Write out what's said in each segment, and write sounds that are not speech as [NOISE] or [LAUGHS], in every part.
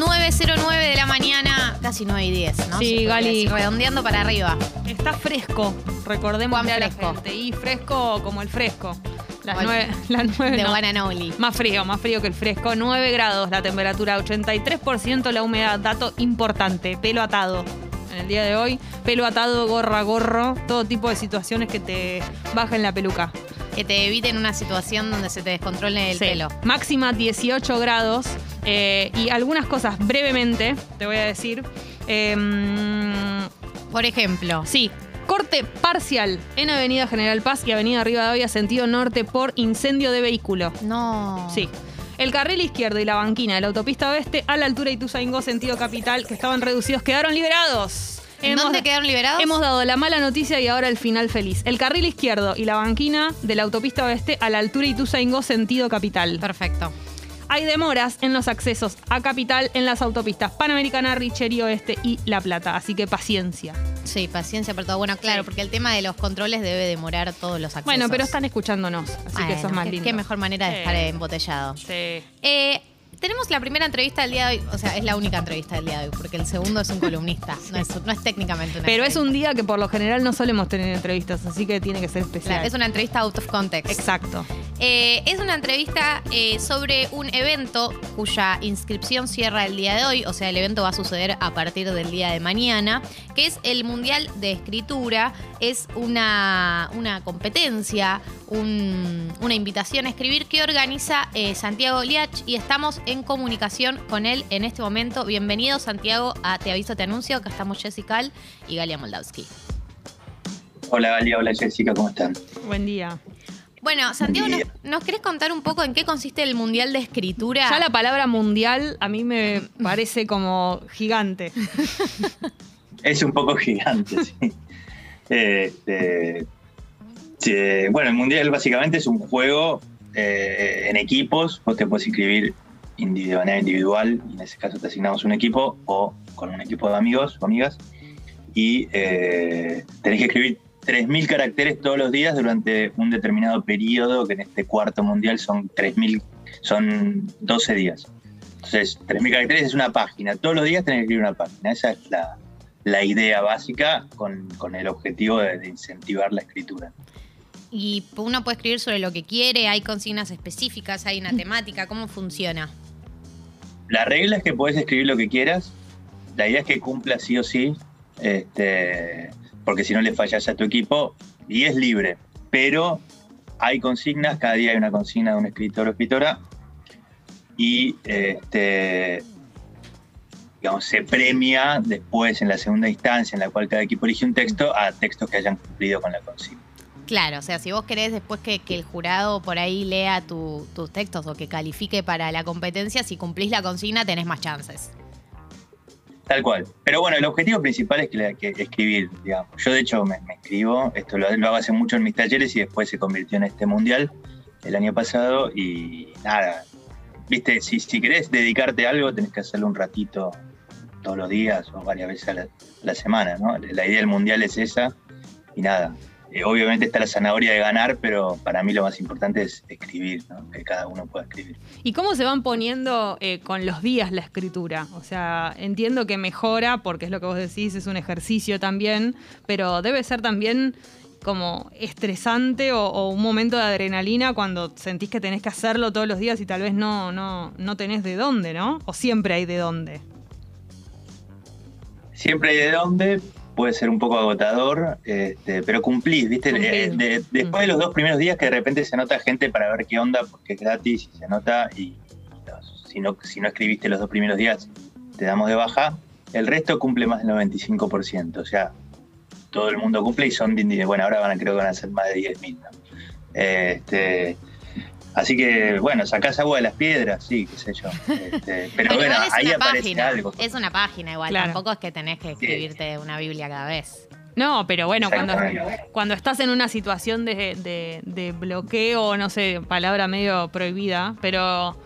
9.09 de la mañana, casi 9 y 10, ¿no? Sí, Gali. decir, Redondeando para arriba. Está fresco, recordemos Juan a la fresco. gente. Y fresco como el fresco. Las el- nueve, las nueve De no. Más frío, más frío que el fresco. 9 grados la temperatura, 83% la humedad. Dato importante, pelo atado. En el día de hoy, pelo atado, gorra, gorro, todo tipo de situaciones que te bajen la peluca. Que te eviten una situación donde se te descontrole el Sí. pelo. Máxima 18 grados. Eh, y algunas cosas brevemente, te voy a decir. Em, Por ejemplo, Sí, corte parcial en Avenida General Paz y Avenida Rivadavia, sentido norte, por incendio de vehículo. no. Sí. El carril izquierdo y la banquina de la autopista oeste a la altura de Ituzaingó, sentido capital, que estaban reducidos, quedaron liberados. ¿En dónde quedaron liberados? Hemos dado la mala noticia y ahora el final feliz. El carril izquierdo y la banquina de la autopista oeste a la altura de Ituzaingó, sentido capital. Perfecto. Hay demoras en los accesos a capital en las autopistas Panamericana, Richerio Oeste y La Plata, así que paciencia. Sí, paciencia por todo. Bueno, claro, porque el tema de los controles debe demorar todos los accesos. Bueno, pero están escuchándonos, así que eso es más qué- lindo. Qué mejor manera de Sí. estar embotellado. Sí. Eh, tenemos la primera entrevista del día de hoy, o sea, es la única entrevista del día de hoy, porque el segundo es un columnista, no, es, no es técnicamente una Pero es un día que por lo general no solemos tener entrevistas, así que tiene que ser especial. Claro, es una entrevista out of context. Exacto. Eh, es una entrevista eh, sobre un evento cuya inscripción cierra el día de hoy, o sea, el evento va a suceder a partir del día de mañana, que es el Mundial de Escritura. Es una, una competencia, un- una invitación a escribir que organiza eh, Santiago Liach y estamos en comunicación con él en este momento. Bienvenido, Santiago, a Te Aviso, Te Anuncio. Acá estamos Jessica Al y Galia Moldavsky. Hola Galia, hola Jessica, ¿cómo están? Buen día. Bueno, Santiago, ¿nos, nos querés contar un poco en qué consiste el Mundial de Escritura? Ya la palabra mundial a mí me parece como gigante. [LAUGHS] Es un poco gigante, sí. Este, sí, bueno, el Mundial básicamente es un juego eh, en equipos, vos te puedes inscribir de manera individual, y en ese caso te asignamos un equipo, o con un equipo de amigos o amigas, y eh, tenés que escribir 3.000 caracteres todos los días durante un determinado periodo, que en este cuarto Mundial son 3.000, son 12 días. Entonces, 3.000 caracteres es una página. Todos los días tenés que escribir una página. Esa es la, la idea básica con, con el objetivo de, de incentivar la escritura. Y uno puede escribir sobre lo que quiere, hay consignas específicas, hay una temática, ¿cómo funciona? La regla es que podés escribir lo que quieras. La idea es que cumpla sí o sí, este, porque si no le fallas a tu equipo, y es libre. Pero hay consignas, cada día hay una consigna de un escritor o escritora, y este, se premia después en la segunda instancia, en la cual cada equipo elige un texto, a textos que hayan cumplido con la consigna. Claro, o sea, si vos querés después que, el jurado por ahí lea tu- tus textos o que califique para la competencia, si cumplís la consigna tenés más chances. Tal cual. Pero bueno, el objetivo principal es que, escribir, digamos. Yo de hecho me, me escribo, esto lo, hago hace mucho en mis talleres y después se convirtió en este mundial el año pasado y nada, viste, si, si querés dedicarte a algo tenés que hacerlo un ratito todos los días o varias veces a la, la semana, ¿no? La idea del mundial es esa y nada. Eh, obviamente está la zanahoria de ganar, pero para mí lo más importante es escribir, ¿no? que cada uno pueda escribir. ¿Y cómo se van poniendo eh, con los días la escritura? O sea, entiendo que mejora, porque es lo que vos decís, es un ejercicio también, pero debe ser también como estresante o, o un momento de adrenalina cuando sentís que tenés que hacerlo todos los días y tal vez no, no, no tenés de dónde, ¿no? O siempre hay de dónde. Siempre hay de dónde, puede ser un poco agotador, este, pero cumplís, ¿viste? Eh, de- después de los dos primeros días que de repente se anota gente para ver qué onda, porque es gratis y se anota, y si, no, si no escribiste los dos primeros días, te damos de baja. El resto cumple más del 95%, o sea, todo el mundo cumple y son, bueno, ahora van a, creo que van a ser más de 10.000. ¿no? Este, así que, bueno, sacás agua de las piedras, sí, qué sé yo. Este, [LAUGHS] pero Bueno, bueno, ahí una aparece página. algo. Es una página igual, Claro. tampoco es que tenés que escribirte una Biblia cada vez. No, pero bueno, cuando, estás en una situación de, de- de bloqueo, no sé, palabra medio prohibida, pero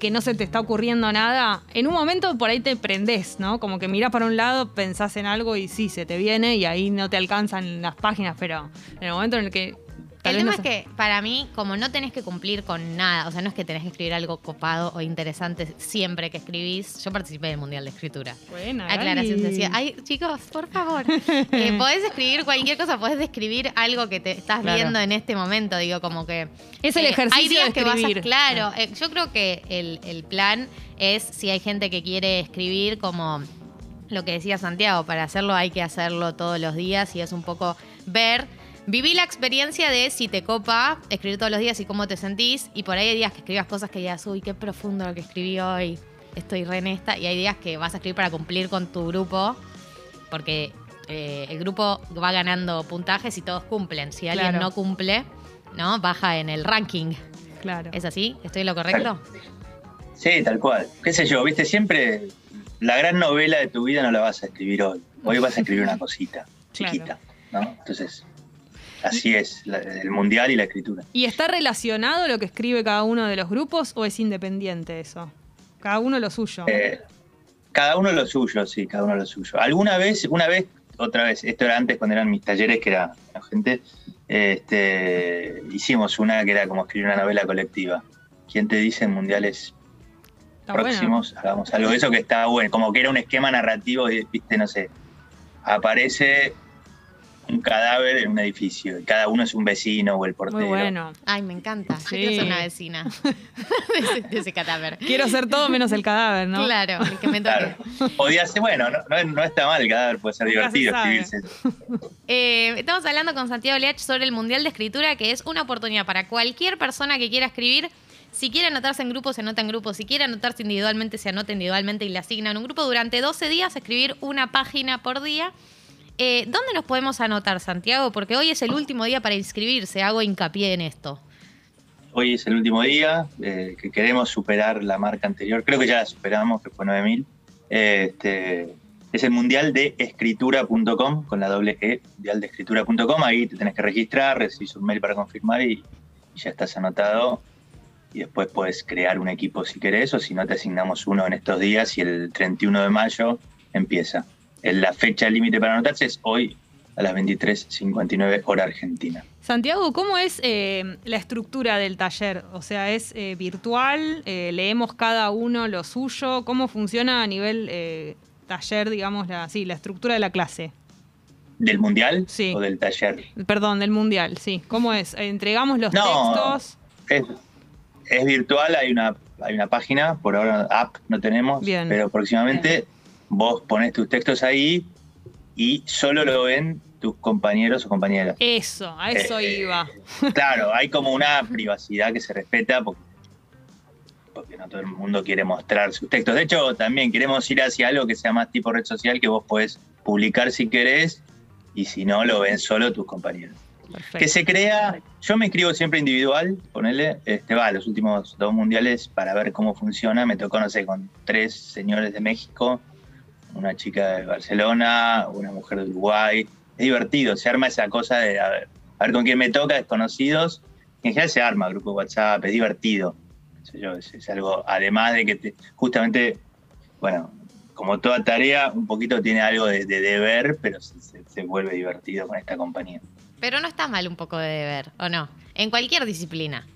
que no se te está ocurriendo nada, en un momento por ahí te prendés, ¿no? Como que mirás para un lado, pensás en algo y sí, se te viene y ahí no te alcanzan las páginas, pero en el momento en el que Tal el tema no es que para mí, como no tenés que cumplir con nada, o sea, no es que tenés que escribir algo copado o interesante siempre que escribís. Yo participé del Mundial de Escritura. Buena, Aclaración sencilla. Ay, chicos, por favor. [LAUGHS] Eh, podés escribir cualquier cosa, podés describir algo que te estás Claro. viendo en este momento. Digo, como que. Es el eh, ejercicio Hay días de que vas a. escribir. Claro, eh, yo creo que el, el plan es si hay gente que quiere escribir como lo que decía Santiago, para hacerlo hay que hacerlo todos los días y es un poco ver. Viví la experiencia de si te copa escribir todos los días y cómo te sentís. Y por ahí hay días que escribas cosas que digas, uy, qué profundo lo que escribí hoy. Estoy re en esta. Y hay días que vas a escribir para cumplir con tu grupo. Porque eh, el grupo va ganando puntajes y todos cumplen. Si alguien Claro. no cumple, ¿no? Baja en el ranking. Claro. ¿Es así? ¿Estoy en lo correcto? Sí, tal cual. ¿Qué sé yo? Viste, siempre la gran novela de tu vida no la vas a escribir hoy. Hoy vas a escribir una cosita [LAUGHS] Claro. chiquita, ¿no? Entonces, así es la- el mundial y la escritura. ¿Y está relacionado lo que escribe cada uno de los grupos o es independiente eso? Cada uno lo suyo. Eh, cada uno lo suyo, sí, cada uno lo suyo. Alguna vez, una vez, otra vez, esto era antes cuando eran mis talleres, que era la gente, este, hicimos una que era como escribir una novela colectiva. ¿Quién te dice en mundiales Está bueno. próximos? Hagamos algo de eso que está bueno, como que era un esquema narrativo, y, viste, no sé, aparece un cadáver en un edificio y cada uno es un vecino o el portero. Muy bueno. Ay, me encanta. Yo quiero ser una vecina [LAUGHS] de ese, de ese cadáver. Quiero ser todo menos el cadáver, ¿no? Claro, el que me toque. Claro. Podía ser, bueno, no, no- no está mal el cadáver, puede ser Nunca divertido escribirse. Eh, estamos hablando con Santiago Leach sobre el Mundial de Escritura, que es una oportunidad para cualquier persona que quiera escribir. Si quiere anotarse en grupo, se anota en grupo. Si quiere anotarse individualmente, se anota individualmente y le asignan un grupo durante 12 días, escribir una página por día. Eh, ¿Dónde nos podemos anotar, Santiago? Porque hoy es el último día para inscribirse. Hago hincapié en esto. Hoy es el último día, eh, que queremos superar la marca anterior. Creo que ya la superamos, que fue 9000. Eh, este, es el mundial de escritura.com, con la doble E, mundial de escritura.com. Ahí te tenés que registrar, recibís un mail para confirmar y, y ya estás anotado. Y después puedes crear un equipo si querés, o si no, te asignamos uno en estos días y el 31 de mayo empieza. La fecha límite para anotarse es hoy a las 23.59 hora argentina. Santiago, ¿cómo es eh, la estructura del taller? O sea, ¿es eh, virtual? Eh, ¿Leemos cada uno lo suyo? ¿Cómo funciona a nivel taller, digamos, la, sí, la estructura de la clase? ¿Del mundial Sí. o del taller? Perdón, del mundial, sí. ¿Cómo es? ¿Entregamos los No. textos? Es, es virtual, hay una, hay una página, por ahora app no tenemos, Bien. pero próximamente vos pones tus textos ahí y solo lo ven tus compañeros o compañeras. Eso, a eso Eh, iba. [LAUGHS] Claro, hay como una privacidad que se respeta porque, porque no todo el mundo quiere mostrar sus textos. De hecho, también queremos ir hacia algo que sea más tipo red social, que vos podés publicar si querés y si no, lo ven solo tus compañeros. que se crea, yo me inscribo siempre individual, ponele, este, va, los últimos dos mundiales para ver cómo funciona, me tocó, no sé, con tres señores de México, una chica de Barcelona, una mujer de Uruguay, es divertido, se arma esa cosa de a ver, a ver con quién me toca, desconocidos, en general se arma grupo de WhatsApp, es divertido, Qué sé yo, es, es algo, además de que te- justamente, bueno, como toda tarea, un poquito tiene algo de, de deber, pero se- se- se vuelve divertido con esta compañía. Pero no está mal un poco de deber, ¿o no? En cualquier disciplina.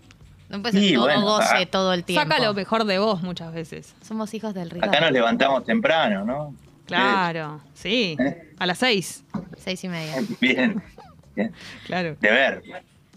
No puede ser Sí, todo bueno, goce ah. todo el tiempo. Saca lo mejor de vos muchas veces. Somos hijos del rigor. Acá nos levantamos temprano, ¿no? Claro, sí. ¿Eh? A las seis. Seis y media. [LAUGHS] Bien, bien. Claro. Deber.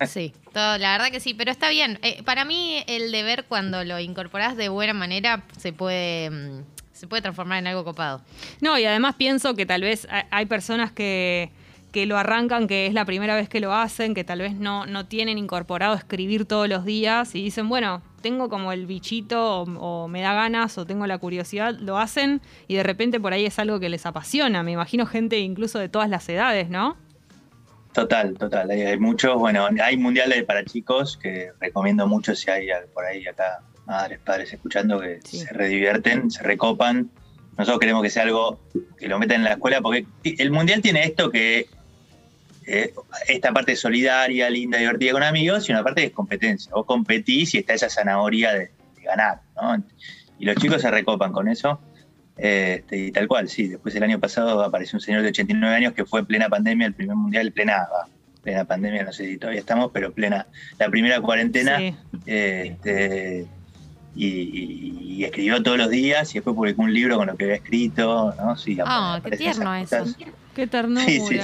Sí, todo, la verdad que sí, pero está bien. Eh, para mí el deber cuando lo incorporás de buena manera se puede, mm, se puede transformar en algo copado. No, y además pienso que tal vez hay- hay personas que, que lo arrancan, que es la primera vez que lo hacen, que tal vez no, no tienen incorporado escribir todos los días y dicen, bueno, tengo como el bichito o, o me da ganas o tengo la curiosidad, lo hacen y de repente por ahí es algo que les apasiona. Me imagino gente incluso de todas las edades, ¿no? Total, total. Hay, hay muchos, bueno, hay mundiales para chicos que recomiendo mucho si hay por ahí acá madres, padres escuchando que Sí. se redivierten, se recopan. Nosotros queremos que sea algo que lo metan en la escuela porque el mundial tiene esto que eh, esta parte solidaria, linda, divertida con amigos y una parte es competencia. Vos competís y está esa zanahoria de, de ganar, ¿no? Y los chicos se recopan con eso. Este, y tal cual, sí. Después el año pasado apareció un señor de 89 años que fue en plena pandemia, el primer mundial, plena, plena pandemia, no sé si todavía estamos, pero plena, la primera cuarentena, Sí. este, y, y escribió todos los días y después publicó un libro con lo que había escrito, ¿no? Sí, Ah, qué tierno eso. Qué ternura. Sí, sí.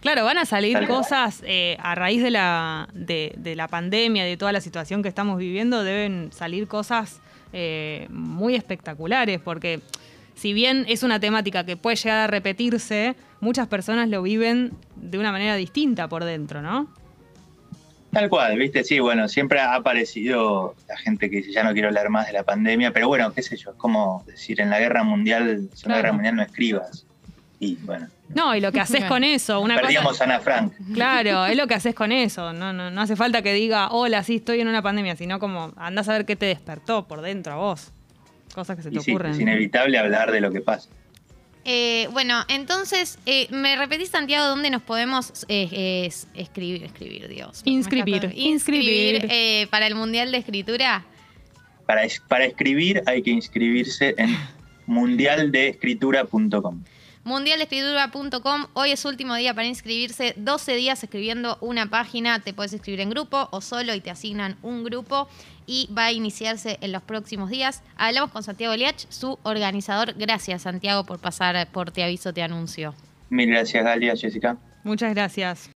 Claro, van a salir Tal cosas eh, a raíz de la, de, de la pandemia, de toda la situación que estamos viviendo, deben salir cosas eh, muy espectaculares, porque si bien es una temática que puede llegar a repetirse, muchas personas lo viven de una manera distinta por dentro, ¿no? Tal cual, viste, sí, bueno, siempre ha aparecido la gente que dice ya no quiero hablar más de la pandemia, pero bueno, qué sé yo, es como decir en la guerra mundial, si en la Claro. guerra mundial no escribas. Y bueno, No, y lo que haces con eso, una perdíamos cosa... a Ana Frank. Claro, es lo que haces con eso. No, no, no hace falta que diga, hola, sí, estoy en una pandemia, sino como andás a ver qué te despertó por dentro a vos. Cosas que se te Y sí, ocurren. es inevitable hablar de lo que pasa. Eh, bueno, entonces, eh, ¿me repetís, Santiago, dónde nos podemos eh, es- escribir, escribir, Dios? Inscribir, Inscribir inscribir. eh, para el Mundial de Escritura. Para, es- para escribir hay que inscribirse en mundialdeescritura.com. Mundialescritura.com. Hoy es último día para inscribirse. 12 días escribiendo una página. Te puedes escribir en grupo o solo y te asignan un grupo. Y va a iniciarse en los próximos días. Hablamos con Santiago Liach, su organizador. Gracias, Santiago, por pasar por Te Aviso, Te Anuncio. Mil gracias, Galia, Jessica. Muchas gracias.